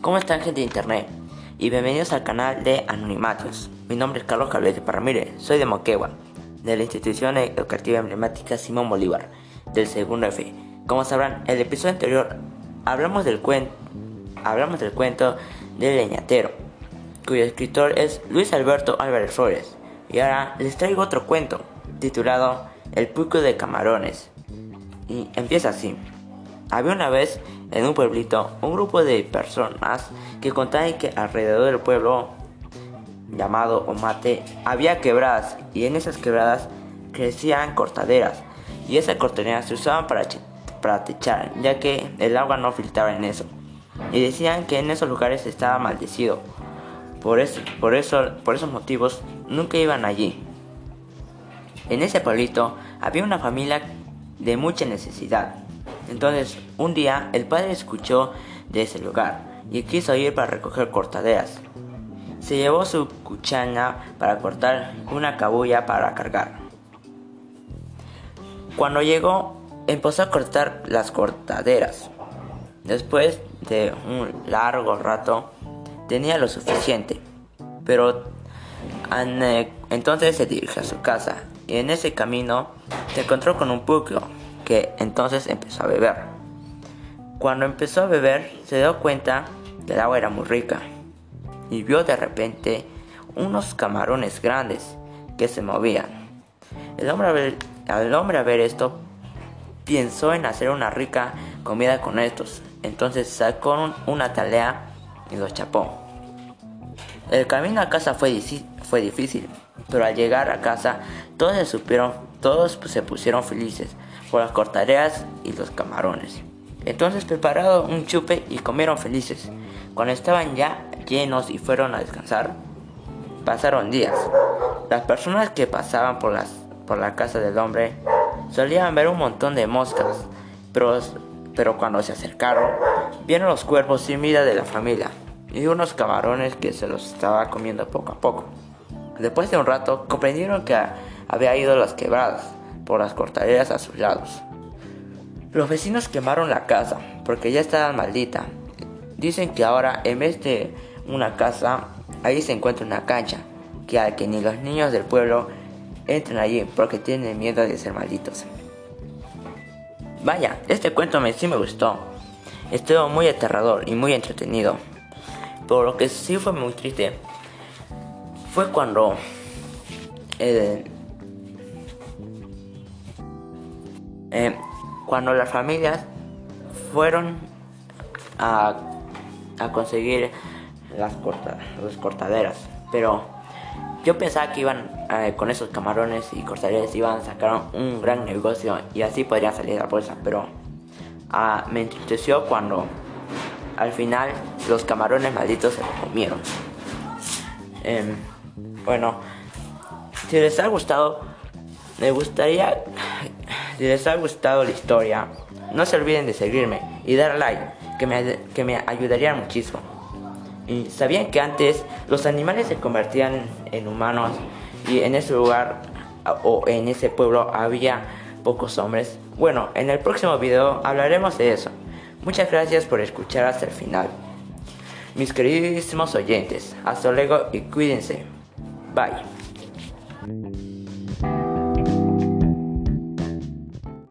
¿Cómo están gente de internet? Y bienvenidos al canal de Anonimatos. Mi nombre es Carlos Calvete Paramire, soy de Moquegua, de la institución educativa emblemática Simón Bolívar, del segundo F. Como sabrán, en el episodio anterior hablamos del, cuento, hablamos del cuento del leñatero, cuyo escritor es Luis Alberto Álvarez Flores. Y ahora les traigo otro cuento, titulado El Puco de Camarones. Y empieza así. Había una vez en un pueblito un grupo de personas que contaban que alrededor del pueblo llamado Omate había quebradas y en esas quebradas crecían cortaderas y esas cortaderas se usaban para, para techar ya que el agua no filtraba en eso. Y decían que en esos lugares estaba maldecido. Por eso, por eso por esos motivos nunca iban allí. En ese pueblito había una familia de mucha necesidad entonces, un día el padre escuchó de ese lugar y quiso ir para recoger cortaderas. Se llevó su cuchana para cortar una cabulla para cargar. Cuando llegó, empezó a cortar las cortaderas. Después de un largo rato, tenía lo suficiente. Pero entonces se dirigió a su casa y en ese camino se encontró con un puclo que entonces empezó a beber. Cuando empezó a beber se dio cuenta que el agua era muy rica y vio de repente unos camarones grandes que se movían. El hombre al ver, hombre a ver esto pensó en hacer una rica comida con estos. Entonces sacó una talea y los chapó. El camino a casa fue, fue difícil, pero al llegar a casa todos se supieron, todos se pusieron felices por las cortaderas y los camarones. Entonces prepararon un chupe y comieron felices. Cuando estaban ya llenos y fueron a descansar, pasaron días. Las personas que pasaban por, las, por la casa del hombre solían ver un montón de moscas, pero, pero cuando se acercaron, vieron los cuerpos sin vida de la familia y unos camarones que se los estaba comiendo poco a poco. Después de un rato, comprendieron que había ido a las quebradas por las cortaderas a sus lados. Los vecinos quemaron la casa porque ya estaba maldita. Dicen que ahora en vez de una casa, ahí se encuentra una cancha, que al que ni los niños del pueblo entren allí porque tienen miedo de ser malditos. Vaya, este cuento me sí me gustó. Estuvo muy aterrador y muy entretenido. Pero lo que sí fue muy triste fue cuando el, Eh, cuando las familias fueron a, conseguir las, cortaderas, pero yo pensaba que iban eh, con esos camarones y cortaderas iban a sacar un gran negocio y así podrían salir a la bolsa, pero ah, me entristeció cuando al final los camarones malditos se los comieron. Em, bueno, si les ha gustado, me gustaría si les ha gustado la historia, no se olviden de seguirme y dar like, que me, que me ayudaría muchísimo. ¿Y sabían que antes los animales se convertían en humanos y en ese lugar o en ese pueblo había pocos hombres? Bueno, en el próximo video hablaremos de eso. Muchas gracias por escuchar hasta el final. Mis queridísimos oyentes, hasta luego y cuídense. Bye.